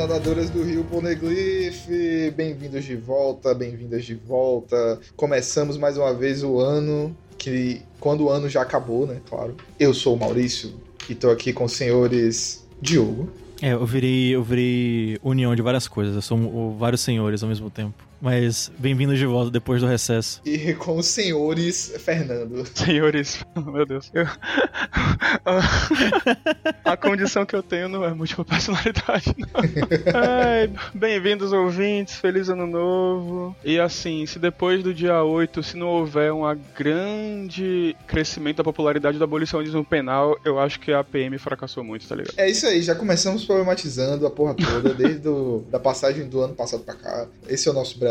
nadadoras do Rio Poneglyph, bem-vindos de volta, bem-vindas de volta. Começamos mais uma vez o ano, que quando o ano já acabou, né, claro. Eu sou o Maurício e tô aqui com os senhores Diogo. É, eu virei, eu virei união de várias coisas, eu sou vários senhores ao mesmo tempo. Mas bem-vindos de volta depois do recesso. E com os senhores Fernando. Senhores, meu Deus. Eu- A condição que eu tenho não é múltipla personalidade. não. Ai, Bem-vindos, ouvintes. Feliz ano novo. E assim, se depois do dia 8, se não houver um grande crescimento da popularidade do abolicionismo penal, eu acho que a PM fracassou muito, tá ligado? É isso aí, já começamos problematizando a porra toda, desde do, da passagem do ano passado pra cá. Esse é o nosso Brasil.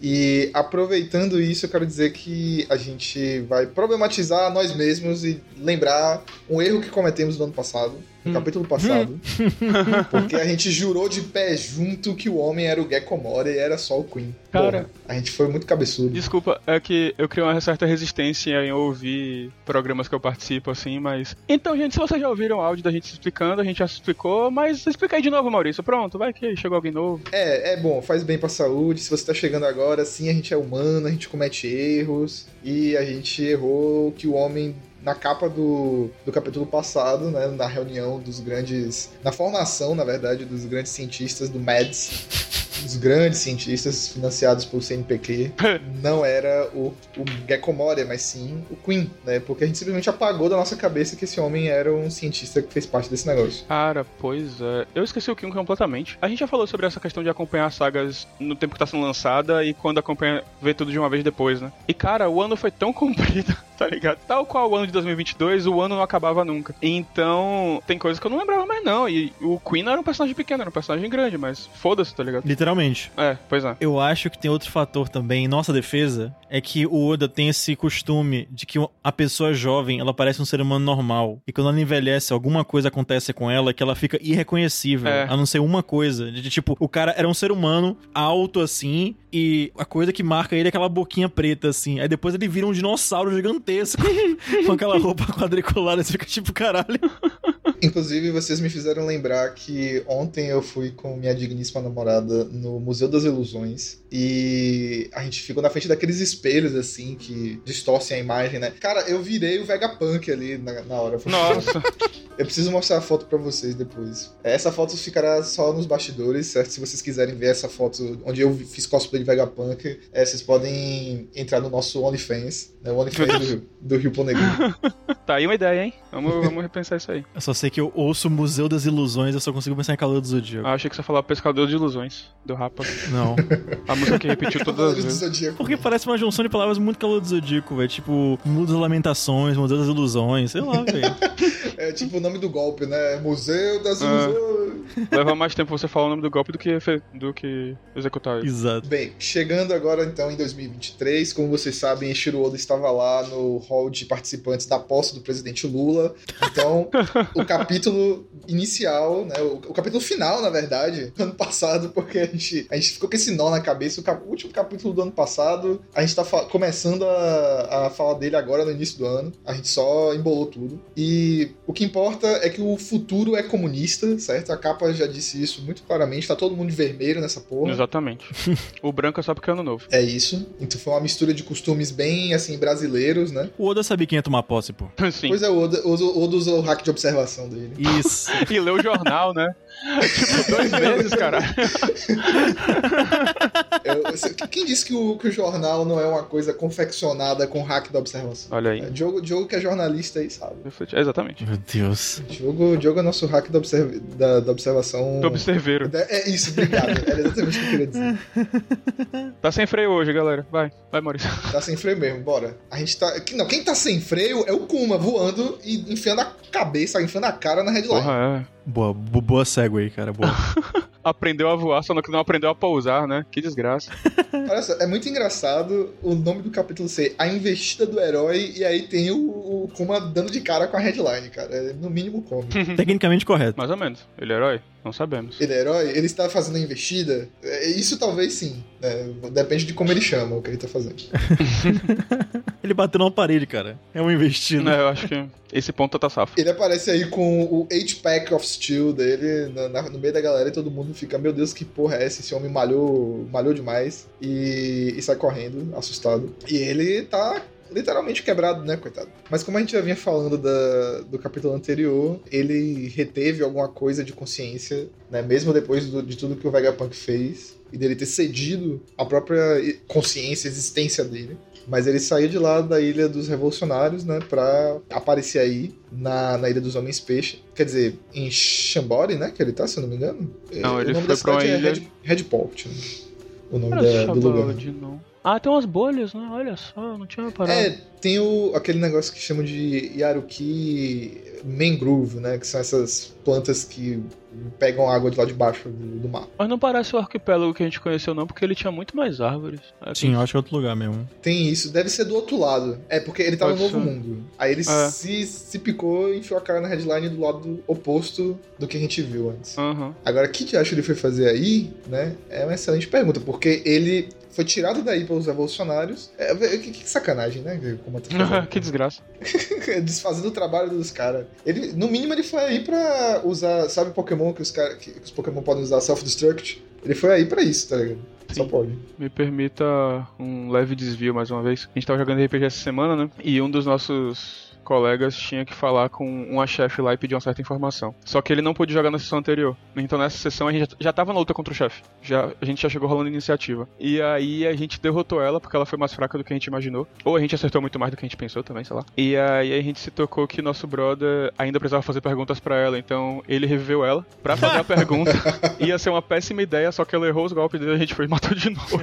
E aproveitando isso, eu quero dizer que a gente vai problematizar nós mesmos e lembrar um erro que cometemos no ano passado, no capítulo passado. porque a gente jurou de pé junto que o homem era o Gecko Moria e era só o Queen. Cara. Porra, a gente foi muito cabeçudo. Desculpa, é que eu criei uma certa resistência em ouvir programas que eu participo, assim, mas. Então, gente, se vocês já ouviram o áudio da gente explicando, a gente já explicou, mas explica aí de novo, Maurício. Pronto, vai que chegou alguém novo. É, é bom, faz bem pra saúde. Se você tá chegando agora, sim, a gente é humano, a gente comete erros. E a gente errou que o homem, na capa do, do capítulo passado, né, na reunião dos grandes. Na formação, na verdade, dos grandes cientistas do MEDS. Os grandes cientistas financiados pelo CNPq não era o, o Gecko Moria, mas sim o Queen, né? Porque a gente simplesmente apagou da nossa cabeça que esse homem era um cientista que fez parte desse negócio. Cara, pois é. Eu esqueci o Kim completamente. A gente já falou sobre essa questão de acompanhar sagas no tempo que tá sendo lançada e quando acompanha, ver tudo de uma vez depois, né? E cara, o ano foi tão comprido, tá ligado? Tal qual o ano de 2022, o ano não acabava nunca. Então, tem coisas que eu não lembrava mais não. E o Queen não era um personagem pequeno, era um personagem grande, mas foda-se, tá ligado? Literalmente. É, pois é. Eu acho que tem outro fator também em nossa defesa, é que o Oda tem esse costume de que a pessoa jovem, ela parece um ser humano normal. E quando ela envelhece, alguma coisa acontece com ela que ela fica irreconhecível, É. a não ser uma coisa. De, tipo, o cara era um ser humano alto assim, e a coisa que marca ele é aquela boquinha preta assim. Aí depois ele vira um dinossauro gigantesco com aquela roupa quadriculada, você fica tipo, caralho. Inclusive, vocês me fizeram lembrar que ontem eu fui com minha digníssima namorada no Museu das Ilusões e a gente ficou na frente daqueles espelhos assim que distorcem a imagem, né? Cara, eu virei o Vegapunk ali na, na hora. Nossa. Eu preciso mostrar a foto pra vocês depois. Essa foto ficará só nos bastidores, certo? Se vocês quiserem ver essa foto onde eu fiz cosplay de Vegapunk, é, vocês podem entrar no nosso OnlyFans, né? O OnlyFans do, do Rio Poneglyph. Tá aí uma ideia, hein? Vamos, vamos repensar isso aí. Eu só sei que eu ouço o Museu das Ilusões, eu só consigo pensar em Calor do Zodíaco. Ah, achei que você falar Pescador de Ilusões, do Rapa. Não. A música que repetiu todas as vezes. Zodíaco. Porque parece uma junção de palavras muito calor do zodíaco, velho. Tipo, Mundo das Lamentações, Museu das Ilusões, sei lá, velho. É tipo o nome do golpe, né? Museu das Ah. Ilusões. Leva mais tempo você falar o nome do golpe do que, do que executar ele. Exato. Bem, chegando agora então em 2023, como vocês sabem, Ishiro Oda estava lá no hall de participantes da posse do presidente Lula. Então, o capítulo inicial, né, o, o capítulo final, na verdade, do ano passado, porque a gente, a gente ficou com esse nó na cabeça. O, cap- o último capítulo do ano passado, a gente tá começando a, a falar dele agora no início do ano. A gente só embolou tudo. E o que importa é que o futuro é comunista, certo? A capa já disse isso muito claramente. Tá todo mundo de vermelho nessa porra. Exatamente. o branco é só porque é ano novo. É isso. Então foi uma mistura de costumes bem, assim, brasileiros, né? O Oda sabia quem ia tomar posse, pô. Sim. Pois é, o Oda, o Oda usou o hack de observação dele. Isso. E leu o jornal, né? tipo, dois meses, cara. Eu- quem disse que o, que o jornal não é uma coisa confeccionada com hack da observação? Olha aí. É, Diogo, Diogo que é jornalista aí, sabe? É, Exatamente. Meu Deus. Diogo, Diogo é nosso hack da, observ- da, da observação. Do observeiro. É isso, obrigado. Era exatamente o que eu queria dizer. Tá sem freio hoje, galera. Vai, vai, Maurício. Tá sem freio mesmo, bora. A gente tá. Não, quem tá sem freio é o Kuma voando e enfiando a cabeça, enfiando a cara na headline. Porra, é. Boa, bo- boa segue cara, boa. Aprendeu a voar, só que não aprendeu a pousar, né? Que desgraça. Olha só, é muito engraçado o nome do capítulo ser A Investida do Herói, e aí tem o, o Kuma dando de cara com a headline, cara. É no mínimo cômico. Tecnicamente correto. Mais ou menos. Ele é herói? Não sabemos. Ele é herói? Ele está fazendo a investida? É, Isso talvez sim. né? Depende de como ele chama o que ele tá fazendo. Ele bateu numa parede, cara. É um investido. É, eu acho que esse ponto tá safo. Ele aparece aí com o 8-pack of steel dele na- na- no meio da galera e todo mundo fica, meu Deus, que porra é essa? Esse homem malhou, malhou demais e, e sai correndo, assustado. E ele tá literalmente quebrado, né, coitado? Mas como a gente já vinha falando da- do capítulo anterior, ele reteve alguma coisa de consciência, né, mesmo depois do- de tudo que o Vegapunk fez e dele ter cedido a própria consciência, a existência dele. Mas ele saiu de lá da Ilha dos Revolucionários, né, pra aparecer aí na, na Ilha dos Homens Peixe. Quer dizer, em Chambori, né, que ele tá, se eu não me engano? Não, o ele nome foi da pra uma cidade ilha- é Red, Redport, né? O nome da- do lugar. Não. Ah, tem umas bolhas, né? Olha só, não tinha parado. É, tem o, aquele negócio que chamam de Yaruki Mangrove, né, que são essas plantas que pegam água de lá de baixo do, do mar. Mas não parece o arquipélago que a gente conheceu, não, porque ele tinha muito mais árvores. É, Sim, eu acho que é outro lugar mesmo. Tem isso, deve ser do outro lado. É, porque ele tá Pode no Novo ser. Mundo. Aí ele É. se, se picou e enfiou a cara na headline do lado oposto do que a gente viu antes. Aham. Agora, o que de acho ele foi fazer aí, né? É uma excelente pergunta, porque ele foi tirado daí pelos revolucionários. É, que, que sacanagem, né? Fazendo. que desgraça. Desfazendo o trabalho dos caras. Ele, no mínimo, ele foi aí pra usar. Sabe Pokémon que os, cara, que os Pokémon podem usar self-destruct? Ele foi aí pra isso, tá ligado? Só Sim. pode. Me permita um leve desvio mais uma vez. A gente tava jogando RPG essa semana, né? E um dos nossos colegas tinha que falar com uma chefe lá e pedir uma certa informação. Só que ele não pôde jogar na sessão anterior. Então nessa sessão a gente já, tava na luta contra o chefe. Já, a gente já chegou rolando iniciativa. E aí a gente derrotou ela porque ela foi mais fraca do que a gente imaginou. Ou a gente acertou muito mais do que a gente pensou também, sei lá. E aí a gente se tocou que nosso brother ainda precisava fazer perguntas pra ela. Então ele reviveu ela pra fazer a pergunta. Ia ser uma péssima ideia, só que ela errou os golpes dele e a gente foi e matou de novo.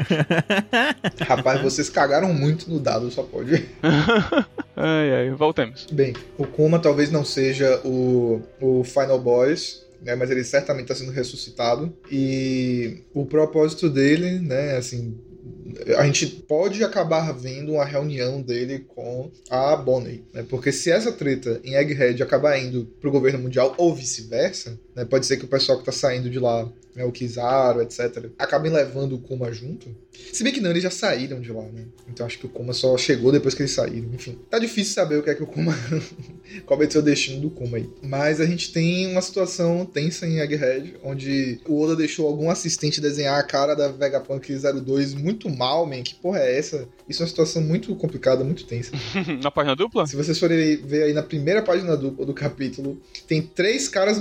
Rapaz, vocês cagaram muito no dado, só pode. Ai, ai, voltemos. Bem, o Kuma talvez não seja o, o Final Boss, né, mas ele certamente está sendo ressuscitado. E o propósito dele, né, assim, a gente pode acabar vendo uma reunião dele com a Bonnie, né, porque se essa treta em Egghead acabar indo pro governo mundial ou vice-versa, né, pode ser que o pessoal que tá saindo de lá, né, o Kizaru, etc., acabem levando o Kuma junto. Se bem que não, eles já saíram de lá, né? Então acho que o Kuma só chegou depois que eles saíram. Enfim, tá difícil saber o que é que o Kuma. qual vai ser o destino do Kuma aí. Mas a gente tem uma situação tensa em Egghead, onde o Oda deixou algum assistente desenhar a cara da Vegapunk 02 muito mal, man. Que porra é essa? Isso é uma situação muito complicada, muito tensa. Na página dupla? Se vocês forem ver aí na primeira página do, do capítulo, tem três caras.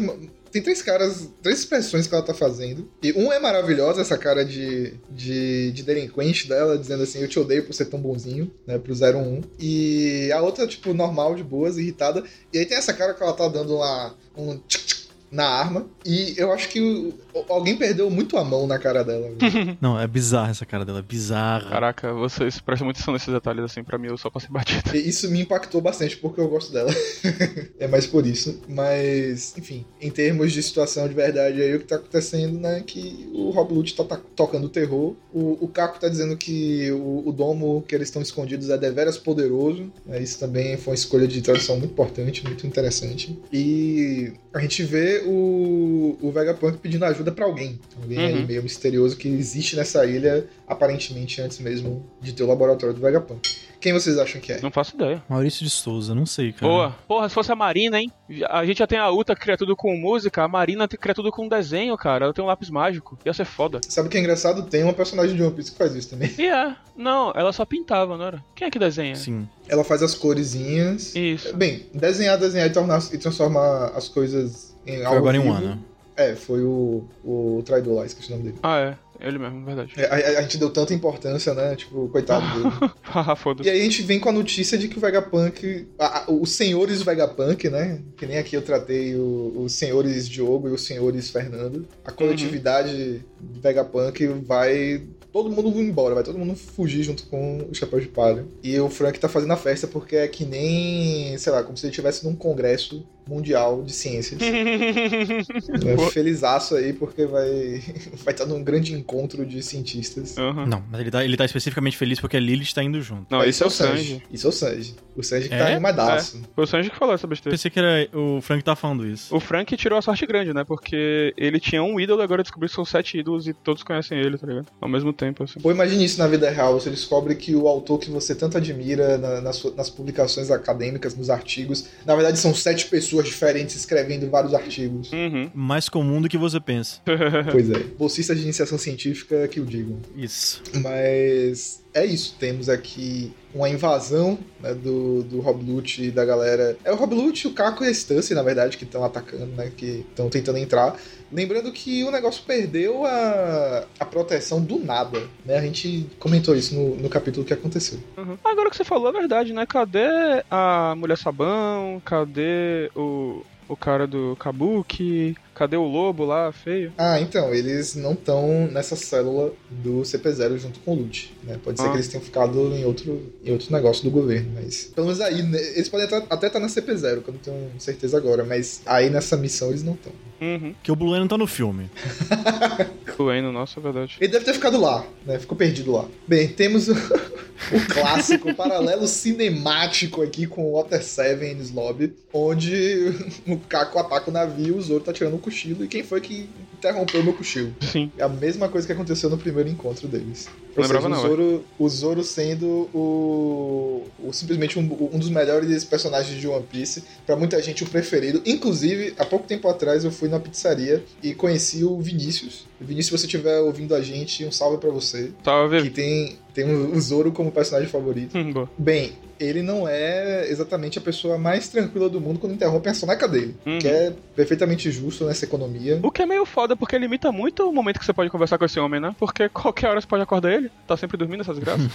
Tem três caras, três expressões que ela tá fazendo. E um é maravilhosa, essa cara de, de, de delinquente dela, dizendo assim, eu te odeio por ser tão bonzinho, né, pro 01. E a outra, tipo, normal, de boas, irritada. E aí tem essa cara que ela tá dando lá um tchic, tchic na arma. E eu acho que o- alguém perdeu muito a mão na cara dela. velho. Não, é bizarra essa cara dela, é bizarra. Caraca, vocês prestam muita atenção nesses detalhes assim, pra mim eu só passei batida. E Isso me impactou bastante porque eu gosto dela. é mais por isso. Mas, enfim, em termos de situação de verdade aí, o que tá acontecendo, né? Que o Rob Lute tá, tá tocando terror. O, o Caco tá dizendo que o, o domo que eles estão escondidos é deveras poderoso. né, Isso também foi uma escolha de tradução muito importante, muito interessante. E a gente vê o, o Vegapunk pedindo ajuda pra alguém. Alguém aí Uhum. meio misterioso que existe nessa ilha, aparentemente antes mesmo de ter o laboratório do Vegapunk. Quem vocês acham que é? Não faço ideia. Maurício de Souza, não sei, cara. Boa. Porra, se fosse a Marina, hein? A gente já tem a Uta que cria tudo com música, a Marina cria tudo com desenho, cara. Ela tem um lápis mágico. Ia ser foda. Sabe o que é engraçado? Tem uma personagem de One Piece que faz isso também. E é. Não, ela só pintava, não era? Quem é que desenha? Sim. Ela faz as coresinhas. Isso. Bem, desenhar, desenhar e, tornar, e transformar as coisas em Foi agora em um vivo. ano. É, foi o, o traidor lá, esqueci o nome dele. Ah, é. Ele mesmo, verdade. É, A, a- gente deu tanta importância, né? Tipo, coitado dele. Haha, foda-se. E aí a gente vem com a notícia de que o Vegapunk, a- a- os senhores Vegapunk, né? Que nem aqui eu tratei o- os senhores Diogo e os senhores Fernando. A coletividade Vegapunk vai. Todo mundo vai embora, vai todo mundo fugir junto com o Chapéu de Palha. E o Frank tá fazendo a festa porque é que nem, sei lá, como se ele estivesse num congresso mundial de ciências. é, felizaço aí, porque vai vai estar num grande encontro de cientistas. Uhum. Não, mas ele tá, ele tá especificamente feliz porque a Lilith tá indo junto. Não, esse é o Sanji. Isso é o Sanji. O Sanji que É? tá animadaço. Foi o Sanji que falou essa besteira. Pensei que era o Frank tá falando isso. O Frank tirou a sorte grande, né? Porque ele tinha um ídolo, agora descobriu que são sete ídolos e todos conhecem ele, tá ligado? Ao mesmo tempo, assim. Pô, imagine isso na vida real. Você descobre que o autor que você tanto admira na- nas publicações acadêmicas, nos artigos, na verdade são sete pessoas diferentes escrevendo vários artigos. Uhum. Mais comum do que você pensa. pois é. Bolsistas de iniciação científica que o digam. Isso. Mas é isso. Temos aqui uma invasão né, do, do Rob Lute e da galera. É o Rob Lute, o Caco e a Stance, na verdade, que estão atacando, né? Que estão tentando entrar. Lembrando que o negócio perdeu a, a proteção do nada. Né? A gente comentou isso no, no capítulo que aconteceu. Uhum. Agora que você falou é verdade, né? Cadê a mulher sabão? Cadê o, o cara do Kabuki? Cadê o lobo lá, feio? Ah, então, eles não estão nessa célula do CP0 junto com o Lute. Né? Pode ser Ah. que eles tenham ficado em outro, em outro negócio do governo, mas. Pelo menos aí, né, eles podem até- até estar na CP0, que eu não tenho certeza agora, mas aí nessa missão eles não estão. Uhum. Que o Blue não tá no filme. Nossa, é verdade. Ele deve ter ficado lá, né? Ficou perdido lá. Bem, temos o, o clássico, o paralelo cinemático aqui com o Water 7 Enes Lobby, onde o Caco ataca o navio, o Zoro tá tirando o cochilo, e quem foi que interrompeu o meu cochilo? Sim. É a mesma coisa que aconteceu no primeiro encontro deles. Ou Lembrava seja, não, o Zoro, o Zoro sendo o, o- simplesmente um, um dos melhores personagens de One Piece, pra muita gente o preferido. Inclusive, há pouco tempo atrás eu fui na pizzaria e conheci o Vinícius. Vinícius, se você estiver ouvindo a gente, um salve pra você. Tava Que tem, tem o Zoro como personagem favorito. Hum. Bem, ele não é exatamente a pessoa mais tranquila do mundo quando interrompe a soneca dele. Uhum. Que é perfeitamente justo nessa economia. O que é meio foda, porque limita muito o momento que você pode conversar com esse homem, né? Porque qualquer hora você pode acordar ele. Tá sempre dormindo essas graças.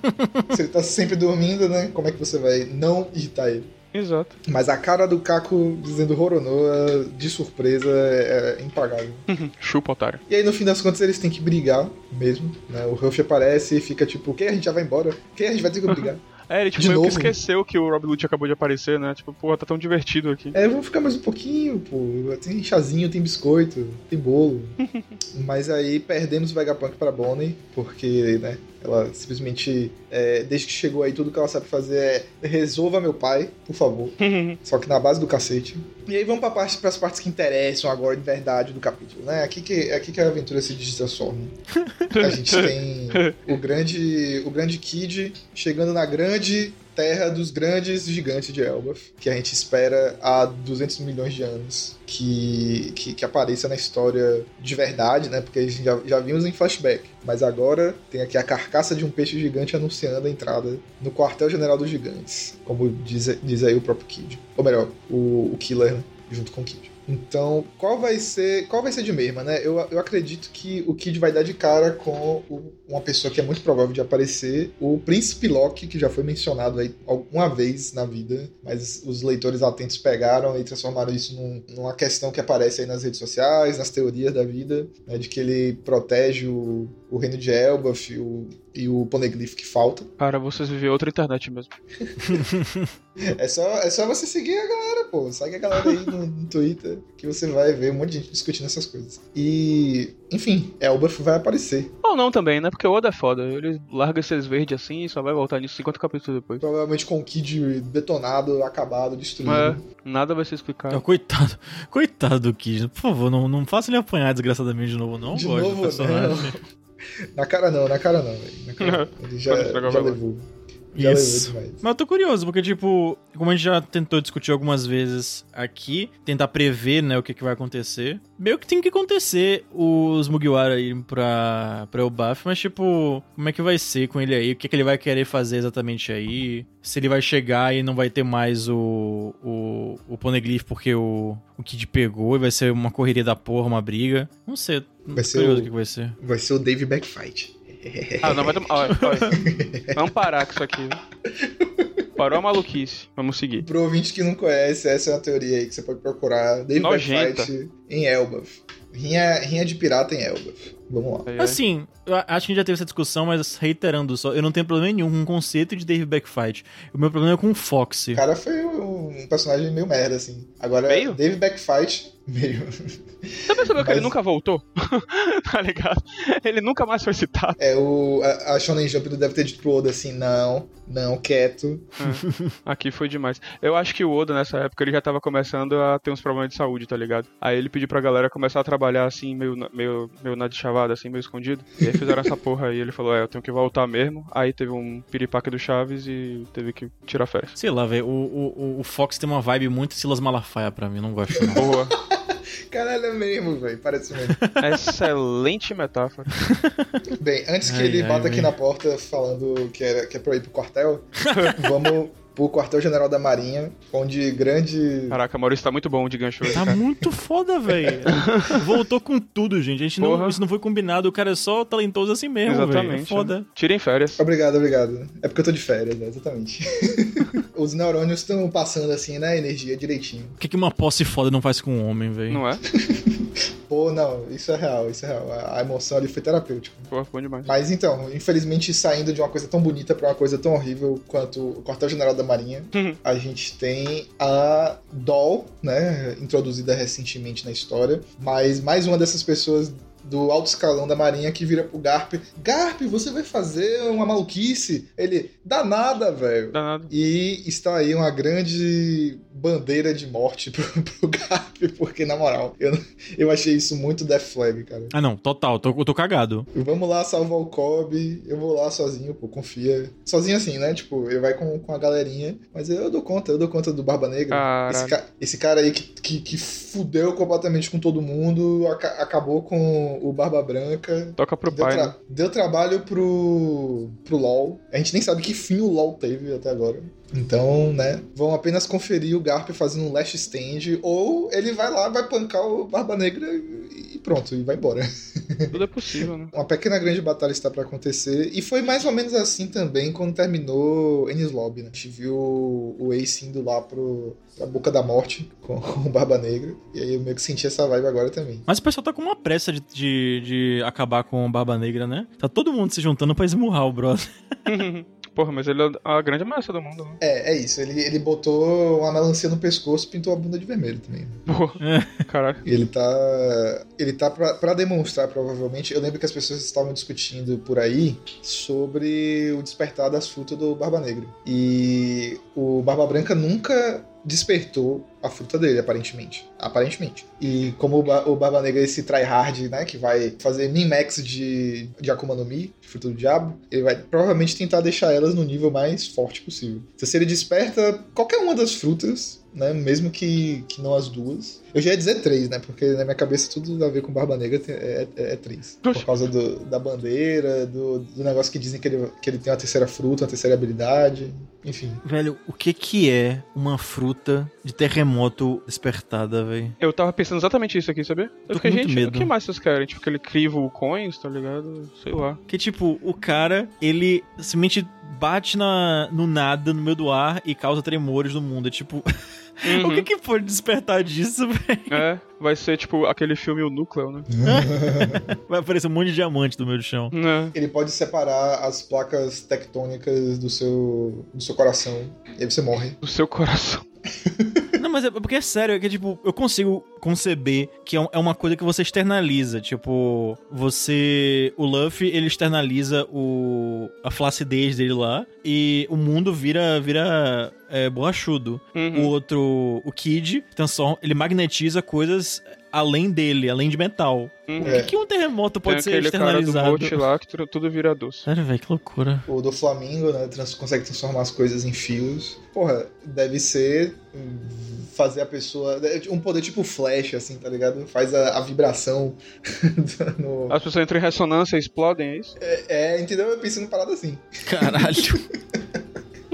Se ele tá sempre dormindo, né? Como é que você vai não irritar ele? Exato. Mas a cara do Caco dizendo Roronoa de surpresa é, é impagável. Chupa, otário. E aí, no fim das contas, eles têm que brigar mesmo, né? O Ruff aparece e fica tipo, quem a gente já vai embora? Quem a gente vai ter que brigar? É, ele tipo, De meio que novo? esqueceu que o Rob Lute acabou de aparecer, né? Tipo, porra, tá tão divertido aqui. é, vamos ficar mais um pouquinho, pô. Tem chazinho, tem biscoito, tem bolo. Mas aí perdemos o Vegapunk pra Bonnie, porque, né? Ela simplesmente, é, desde que chegou aí, tudo que ela sabe fazer é resolva meu pai, por favor. Só que na base do cacete. E aí vamos pra parte, pras partes que interessam agora de verdade do capítulo, né? Aqui que, aqui que a aventura se transforma. A gente tem o grande, o grande Kid chegando na grande terra dos grandes gigantes de Elbaf, que a gente espera há 200 milhões de anos que, que, que apareça na história de verdade, né? Porque a gente já, já vimos em flashback. Mas agora tem aqui a carcaça de um peixe gigante anunciando a entrada no quartel-general dos gigantes, como diz, diz aí o próprio Kid. Ou melhor, o, o Killer, né? Junto com o Kid. Então, qual vai ser qual vai ser de mesma, né? Eu, eu acredito que o Kid vai dar de cara com o- uma pessoa que é muito provável de aparecer, o Príncipe Loki, que já foi mencionado aí alguma vez na vida, mas os leitores atentos pegaram e transformaram isso num- numa questão que aparece aí nas redes sociais, nas teorias da vida, né, de que ele protege o, o reino de Elbaf e o, e o Poneglyph que falta. Cara, vocês vivem outra internet mesmo. É só, é só você seguir a galera, pô. Segue a galera aí no, no Twitter que você vai ver um monte de gente discutindo essas coisas. E, enfim, Elbaf vai aparecer. Ou não também, né? Porque o Oda é foda. Ele larga esses verdes assim e só vai voltar nisso 50 capítulos depois. Provavelmente com o Kid detonado, acabado, destruído. É, nada vai ser explicado. Coitado. Coitado do Kid. Por favor, não, não faça ele apanhar desgraçadamente de novo, não. De gosto do novo, personagem. não. Na cara não, na cara não, velho. Na cara não. Ele já, já levou. Já Isso. levou demais. Mas eu tô curioso, porque, tipo, como a gente já tentou discutir algumas vezes aqui, tentar prever, né, o que, que vai acontecer. Meio que tem que acontecer os Mugiwara irem pra, pra Elbaf, mas, tipo, como é que vai ser com ele aí? O que, que ele vai querer fazer exatamente aí? Se ele vai chegar e não vai ter mais o, o, o Poneglyph porque o, o Kid pegou e vai ser uma correria da porra, uma briga. Não sei. Vai ser o- que, vai ser. Vai ser o Dave Backfight. Ah, não, vai tomar. Olha, olha. Vamos parar com isso aqui. Parou a maluquice. Vamos seguir. Pro ouvinte que não conhece, essa é uma teoria aí que você pode procurar. Dave Nojenta. Backfight em Elbaf. Rinha, rinha de pirata em Elbaf. Vamos lá. Assim, eu acho que a gente já teve essa discussão, mas reiterando só, eu não tenho problema nenhum com o conceito de Dave Backfight. O meu problema é com o Fox. O cara foi um um personagem meio merda, assim. Agora, Meio? Dave Backfight, meio. Você percebeu que Mas- ele nunca voltou? tá ligado? Ele nunca mais foi citado. É, o, a, a Shonen Jump deve ter dito pro Oda assim, não, não, quieto. Aqui foi demais. Eu acho que o Oda, nessa época, ele já tava começando a ter uns problemas de saúde, tá ligado? Aí ele pediu pra galera começar a trabalhar assim, meio, na- meio, meio na de chavada, assim, meio escondido. E aí fizeram essa porra aí. Ele falou, é, eu tenho que voltar mesmo. Aí teve um piripaque do Chaves e teve que tirar férias. Sei lá, velho. O, o, o Fox tem uma vibe muito Silas Malafaia pra mim, não gosto não. Boa. Caralho, é mesmo, velho, parece mesmo. Excelente metáfora. Bem, antes que Ai, ele ai, bata aqui na porta falando que, era, que é pra ir pro quartel, vamos pro quartel-general da Marinha, onde grande... Caraca, Maurício tá muito bom de gancho hoje, Tá cara. muito foda, velho. Voltou com tudo, gente. A gente não, isso não foi combinado. O cara é só talentoso assim mesmo, velho. É foda. né? Tirem férias. Obrigado, obrigado. É porque eu tô de férias, né? Exatamente. Os neurônios estão passando assim na energia direitinho. O que, que uma posse foda não faz com um homem, velho? Não é? Pô, não, isso é real, isso é real. A emoção ali foi terapêutica. Pô, bom demais. Mas então, infelizmente, saindo de uma coisa tão bonita pra uma coisa tão horrível quanto o quartel-general da Marinha, Uhum. a gente tem a Doll, né, introduzida recentemente na história, mas mais uma dessas pessoas do alto escalão da Marinha que vira pro Garp. Garp, você vai fazer uma maluquice? Ele, dá nada, velho. Danado. E está aí uma grande bandeira de morte pro, pro Garp, porque, na moral, eu, eu achei isso muito Death Flag, cara. Ah, não. Total. Tô, eu tô cagado. Vamos lá salvar o Kobe, eu vou lá sozinho, pô, confia. Sozinho assim, né? Tipo, ele vai com, com a galerinha, mas eu dou conta, eu dou conta do Barba Negra. Esse, ca- esse cara aí que, que, que fudeu completamente com todo mundo, aca- acabou com o Barba Branca. Toca pro Deu, pai, tra- né? deu trabalho pro, pro LoL. A gente nem sabe que fim o LoL teve até agora. Então, né, vão apenas conferir o Garp fazendo um last stand, ou ele vai lá, vai pancar o Barba Negra e pronto, e vai embora. Tudo é possível, né? Uma pequena grande batalha está pra acontecer. E foi mais ou menos assim também quando terminou Ennis Lobby, né? A gente viu o Ace indo lá pro, pra Boca da Morte com, com o Barba Negra. E aí eu meio que senti essa vibe agora também. Mas o pessoal tá com uma pressa de, de, de acabar com o Barba Negra, né? Tá todo mundo se juntando pra esmurrar o brother. Porra, mas ele é a grande ameaça do mundo, né? É, é isso. Ele, ele botou uma melancia no pescoço e pintou a bunda de vermelho também. Porra, caralho. E ele tá. Ele tá pra, pra demonstrar, provavelmente. Eu lembro que as pessoas estavam discutindo por aí sobre o despertar das frutas do Barba Negra. E o Barba Branca nunca despertou a fruta dele, aparentemente. Aparentemente. E como o, Ba- o Barba Negra é esse tryhard, né, que vai fazer min-max de, de Akuma no Mi, de fruta do diabo, ele vai provavelmente tentar deixar elas no nível mais forte possível. Então, se ele desperta qualquer uma das frutas, né, mesmo que, que não as duas. Eu já ia dizer três, né, porque na minha cabeça tudo a ver com Barba Negra é, é, é três. Por causa do- da bandeira, do, do negócio que dizem que ele, que ele tem uma terceira fruta, uma terceira habilidade, enfim. Velho, o que que é uma fruta de terremoto despertada, velho? Eu tava pensando exatamente isso aqui, sabia? Tô Eu fiquei, com muito gente, medo. o que mais vocês querem? Tipo, aquele crivo coins, tá ligado? Sei lá. Que tipo, o cara, ele simplesmente bate na, no nada, no meio do ar e causa tremores no mundo. É tipo, o que que pode despertar disso, velho? É, vai ser tipo aquele filme O Núcleo, né? Vai aparecer um monte de diamante no meio do chão. É. Ele pode separar as placas tectônicas do seu, do seu coração. E aí você morre. Do seu coração. Mas é porque é sério, é que, tipo, eu consigo conceber que é é uma coisa que você externaliza. Tipo, você. O Luffy, ele externaliza o, a flacidez dele lá e o mundo vira, vira é, borrachudo. O Uhum. outro, o Kid, transforma, ele magnetiza coisas além dele, além de metal. Uhum. Por que, que um terremoto pode Tem ser aquele cara do externalizado? lá que tu- tudo vira doce. Sério, velho, que loucura. O do Flamingo, né? trans- consegue transformar as coisas em fios. Porra, deve ser fazer a pessoa. Um poder tipo flash, assim, tá ligado? Faz a, a vibração. no- As pessoas entram em ressonância e explodem, é isso? É, entendeu? Eu pensei numa parada assim. Caralho.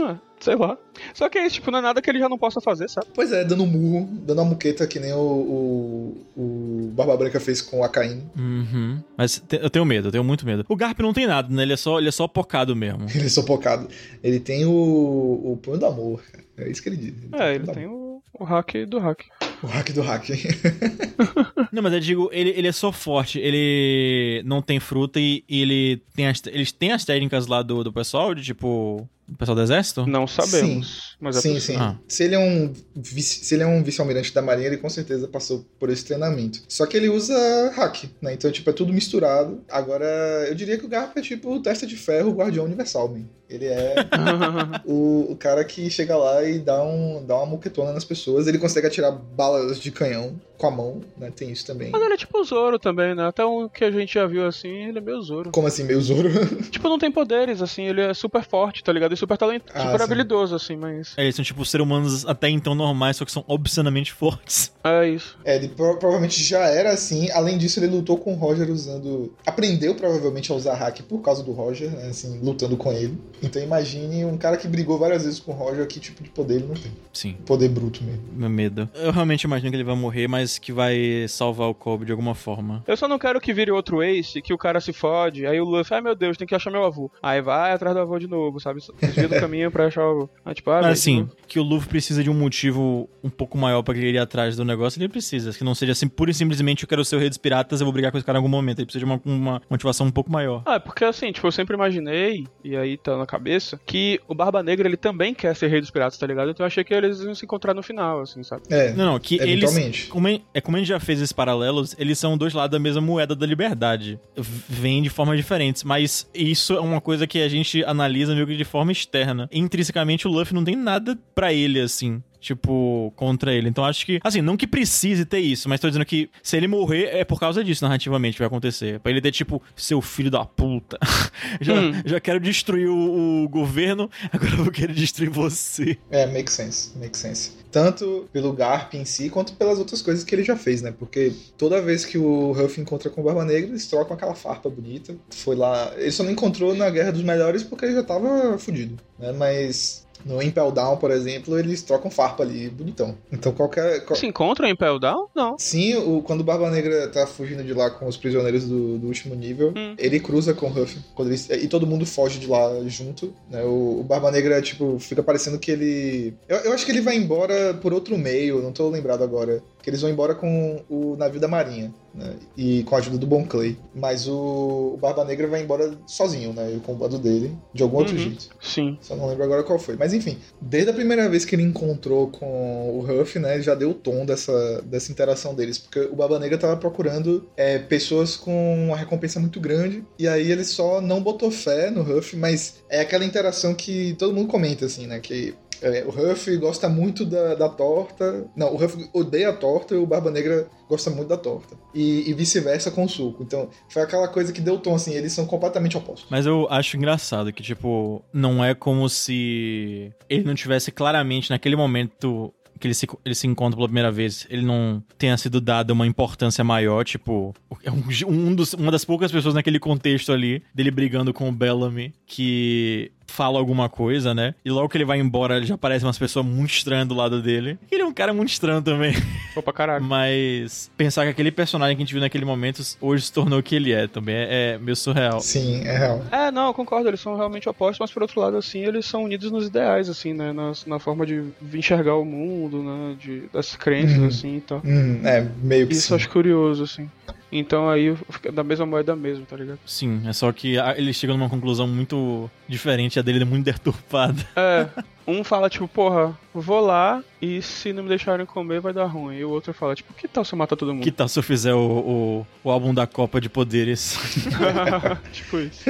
Ah, sei lá. Só que é isso, tipo, não é nada que ele já não possa fazer, sabe? Pois é, dando um murro, dando uma muqueta que nem o, o, o Barba Branca fez com o Akainu. Uhum. Mas te- eu tenho medo, eu tenho muito medo. O Garp não tem nada, né? Ele é só, ele é só pocado mesmo. Ele é sopocado. Ele tem o, o punho do amor, cara. É isso que ele diz. É, ele punho do tem o, o hack do hack. o hack do hack. Não, mas eu digo, ele, ele é só forte, ele não tem fruta e, e ele tem as, eles têm as técnicas lá do, do pessoal, de tipo, O pessoal do exército? Não sabemos. Mas é sim, sim. Ah. Se ele é um vice- se ele é um vice-almirante da Marinha, ele com certeza passou por esse treinamento. Só que ele usa hack, né? Então, tipo, é tudo misturado. Agora, eu diria que o Garp é tipo o testa de ferro, o guardião universal, man. Ele é o, o cara que chega lá e dá, um, dá uma muquetona nas pessoas. Ele consegue atirar balas de canhão com a mão, né? Tem isso também. Mas ele é tipo o Zoro também, né? Até o que a gente já viu assim, ele é meio Zoro. Como assim, meio Zoro? Tipo, não tem poderes, assim, ele é super forte, tá ligado? E super talento, Ah, super sim. habilidoso, assim, mas. É, eles são tipo seres humanos até então normais, só que são obscenamente fortes. É isso. É, ele pro- provavelmente já era assim. Além disso, ele lutou com o Roger usando. Aprendeu provavelmente a usar hack por causa do Roger, né? Assim, lutando com ele. Então imagine um cara que brigou várias vezes com o Roger, que tipo de poder ele não tem. Sim, Poder bruto mesmo. meu medo. Eu realmente imagino que ele vai morrer, mas que vai salvar o Kobe de alguma forma. Eu só não quero que vire outro Ace, que o cara se fode, aí o Luffy, ai meu Deus, tem que achar meu avô. Aí vai atrás do avô de novo, sabe? Desvia do caminho pra achar o avô. Aí, tipo, ah, Mas assim, tipo, que o Luffy precisa de um motivo um pouco maior pra ele ir atrás do negócio, ele precisa. Que não seja assim, pura e simplesmente eu quero ser o rei dos piratas, eu vou brigar com esse cara em algum momento. Ele precisa de uma, uma motivação um pouco maior. Ah, é porque assim, tipo, eu sempre imaginei, e aí tá na cabeça, que o Barba Negra ele também quer ser rei dos piratas, tá ligado? Então eu achei que eles iam se encontrar no final, assim, sabe? É, Não, não, que eles. eventualmente. Como, é- é como a gente já fez esses paralelos, eles são dois lados da mesma moeda da liberdade. Vêm de formas diferentes, mas isso é uma coisa que a gente analisa meio que de forma externa. Intrinsecamente, o Luffy não tem nada pra ele, assim. Tipo, contra ele. Então acho que. Assim, não que precise ter isso, mas tô dizendo que se ele morrer, é por causa disso, narrativamente, que vai acontecer. Pra ele ter, tipo, seu filho da puta. já, Hum. já quero destruir o, o governo, agora eu vou querer destruir você. É, make sense, make sense. Tanto pelo Garp em si, quanto pelas outras coisas que ele já fez, né? Porque toda vez que o Ruff encontra com o Barba Negra, eles trocam aquela farpa bonita. Foi lá. Ele só não encontrou na Guerra dos Melhores porque ele já tava fudido, né? Mas. No Impel Down, por exemplo, eles trocam farpa ali, bonitão. Então qualquer. qual- Se encontram em Impel Down? Não. Sim, o, quando o Barba Negra tá fugindo de lá com os prisioneiros do, do último nível, Hum. ele cruza com o Ruff. Quando eles- e todo mundo foge de lá junto. Né? O, o Barba Negra, tipo, fica parecendo que ele. Eu, eu acho que ele vai embora por outro meio, não tô lembrado agora. Que eles vão embora com o navio da Marinha. Né? E com a ajuda do Bon Clay. Mas o, o Barba Negra vai embora sozinho, né? Com o bando dele, de algum outro Uhum. jeito. Sim. Só não lembro agora qual foi. Mas enfim, desde a primeira vez que ele encontrou com o Ruff, né, ele já deu o tom dessa, dessa interação deles. Porque o Baba Negra tava procurando é, pessoas com uma recompensa muito grande. E aí ele só não botou fé no Ruff, mas é aquela interação que todo mundo comenta, assim, né? Que é, o Ruff gosta muito da, da torta. Não, o Ruff odeia a torta e o Barba Negra gosta muito da torta. E, e vice-versa com o suco. Então, foi aquela coisa que deu tom, assim, eles são completamente opostos. Mas eu acho engraçado que, tipo, não é como se ele não tivesse claramente naquele momento que ele se, ele se encontra pela primeira vez, ele não tenha sido dado uma importância maior, tipo, é um, um dos, uma das poucas pessoas naquele contexto ali, dele brigando com o Bellamy, que fala alguma coisa, né? E logo que ele vai embora, já aparece umas pessoas muito estranhas do lado dele. Ele é um cara muito estranho também. Pô, pra caralho. Mas pensar que aquele personagem que a gente viu naquele momento hoje se tornou o que ele é também é, é meio surreal. Sim, é real. É, não, eu concordo, eles são realmente opostos, mas por outro lado, assim, eles são unidos nos ideais, assim, né? Na, na forma de enxergar o mundo, né? De, das crenças, Uhum. assim e tal. Hum, é, meio que Isso sim. acho curioso, assim. Então aí fica da mesma moeda mesmo, tá ligado? Sim, é só que ele chega numa conclusão muito diferente, a dele é muito deturpada. É, um fala, tipo, porra, vou lá e se não me deixarem comer vai dar ruim. E o outro fala, tipo, que tal se eu matar todo mundo? Que tal se eu fizer o, o, o álbum da Copa de Poderes? tipo isso.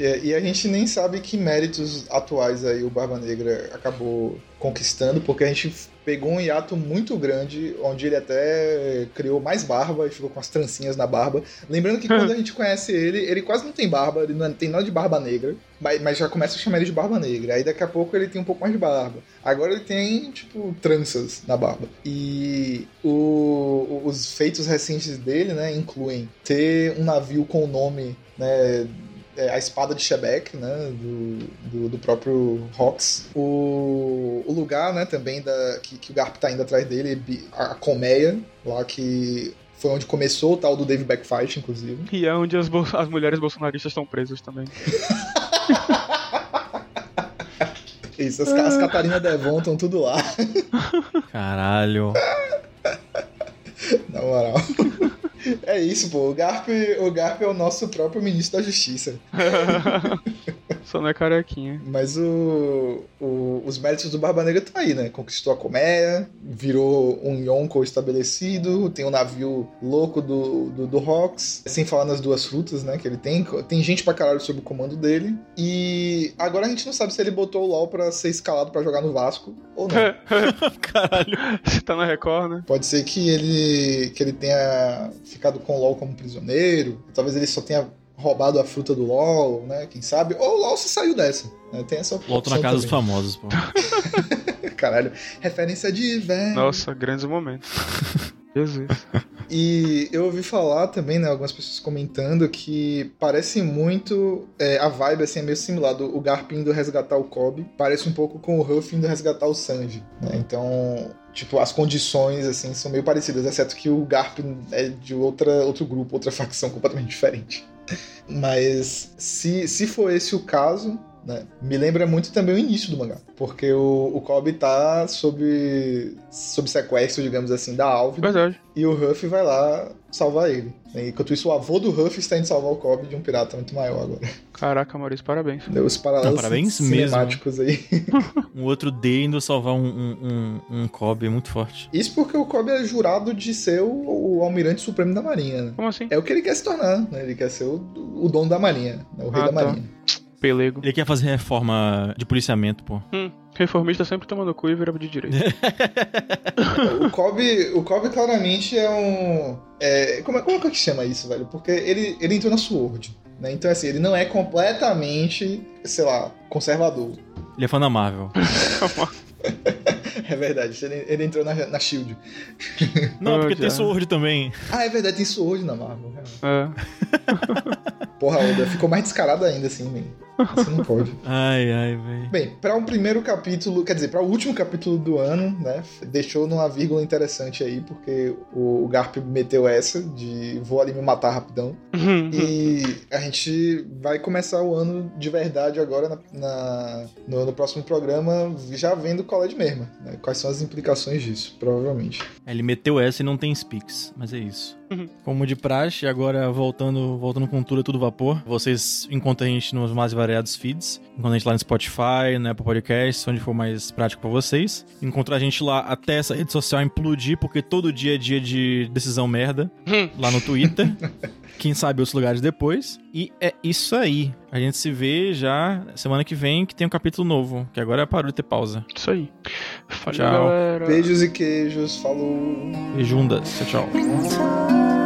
É, e a gente nem sabe que méritos atuais aí o Barba Negra acabou conquistando, porque a gente pegou um hiato muito grande, onde ele até criou mais barba e ficou com as trancinhas na barba. Lembrando que quando a gente conhece ele, ele quase não tem barba, ele não tem nada de barba negra, mas, mas já começa a chamar ele de barba negra. Aí daqui a pouco ele tem um pouco mais de barba. Agora ele tem, tipo, tranças na barba. E o- os feitos recentes dele, né, incluem ter um navio com o nome, né, é, a espada de Shebeck, né, do, do, do próprio Rox. O, o lugar, né, também da, que, que o Garp tá indo atrás dele, a, a colmeia, lá que foi onde começou o tal do Dave Backfight, inclusive. E é onde as, as mulheres bolsonaristas estão presas também. Isso, as, as Catarina Devon estão tudo lá, Caralho. na moral. É isso, pô. O Garp, o Garp é o nosso próprio ministro da Justiça. Só não é carequinha. Mas o, o- os méritos do Barba Negra tá aí, né? Conquistou a colmeia, virou um Yonko estabelecido, tem um navio louco do, do, do Rox, sem falar nas duas frutas, né? Que ele tem. Tem gente pra caralho sob o comando dele. E agora a gente não sabe se ele botou o LOL pra ser escalado pra jogar no Vasco ou não. Caralho. Você tá na Record, né? Pode ser que ele, que ele tenha ficado com o LOL como prisioneiro. Talvez ele só tenha roubado a fruta do LOL, né? Quem sabe? Ou o LOL se saiu dessa. Né? Tem essa Volto na opção casa dos também. famosos, pô. Caralho, referência de velho. Nossa, grandes momentos. Jesus. E eu ouvi falar também, né, algumas pessoas comentando que parece muito é, a vibe assim é meio similar do o Garp indo resgatar o Kobe, parece um pouco com o Ruff indo resgatar o Sanji, né? Então, tipo, as condições assim são meio parecidas, exceto que o Garp é de outra outro grupo, outra facção completamente diferente. Mas se, se for esse o caso, né, me lembra muito também o início do mangá. Porque o, o Kobe tá sob, sob sequestro, digamos assim, da Alvin. Verdade. E o Ruff vai lá salvar ele. Né? Enquanto isso, o avô do Ruff está indo salvar o Kobe de um pirata muito maior agora. Caraca, Maurício, parabéns. Deu os paralelos Não, parabéns cinemáticos aí. Um outro D indo salvar um, um, um, um Kobe muito forte. Isso porque o Kobe é jurado de ser o, o almirante supremo da marinha, né? Como assim? É o que ele quer se tornar, né? Ele quer ser o, o dono da marinha, né? o rei Ah, da tá. Pelego. Ele quer fazer reforma de policiamento, pô. Hum, reformista sempre tomando cu e vira de direita. o, Kobe, o Kobe claramente é um... é- como, é, como é que chama isso, velho? Porque ele, ele entrou na Sword, né? Então, assim, ele não é completamente, sei lá, conservador. Ele é fã da Marvel. É verdade, ele, ele entrou na, na SHIELD. Não, porque já. tem Sword também. Ah, é verdade, tem Sword na Marvel. realmente. É. Porra, Oda, ficou mais descarado ainda assim, man. Você não pode. Ai, ai, velho. Bem, para um primeiro capítulo, quer dizer, para o último capítulo do ano, né? Deixou numa vírgula interessante aí, porque o, o Garp meteu essa de vou ali me matar rapidão. E a gente vai começar o ano de verdade agora na, na- no, no próximo programa, já vendo qual é de mesmo. né? Quais são as implicações disso, provavelmente. Ele meteu essa e não tem speaks, mas é isso. Uhum. Como de praxe, agora voltando, voltando com tudo, é tudo vapor. Vocês encontram a gente nos mais variados feeds. Encontram a gente lá no Spotify, no Apple Podcasts, onde for mais prático pra vocês. Encontrar a gente lá até essa rede social implodir, porque todo dia é dia de decisão merda. lá no Twitter. Quem sabe outros lugares depois. E é isso aí. A gente se vê já semana que vem, que tem um capítulo novo. Que agora parou de ter pausa. Isso aí. Valeu, Tchau. galera. Beijos e queijos, falou! Beijundas. Tchau, tchau.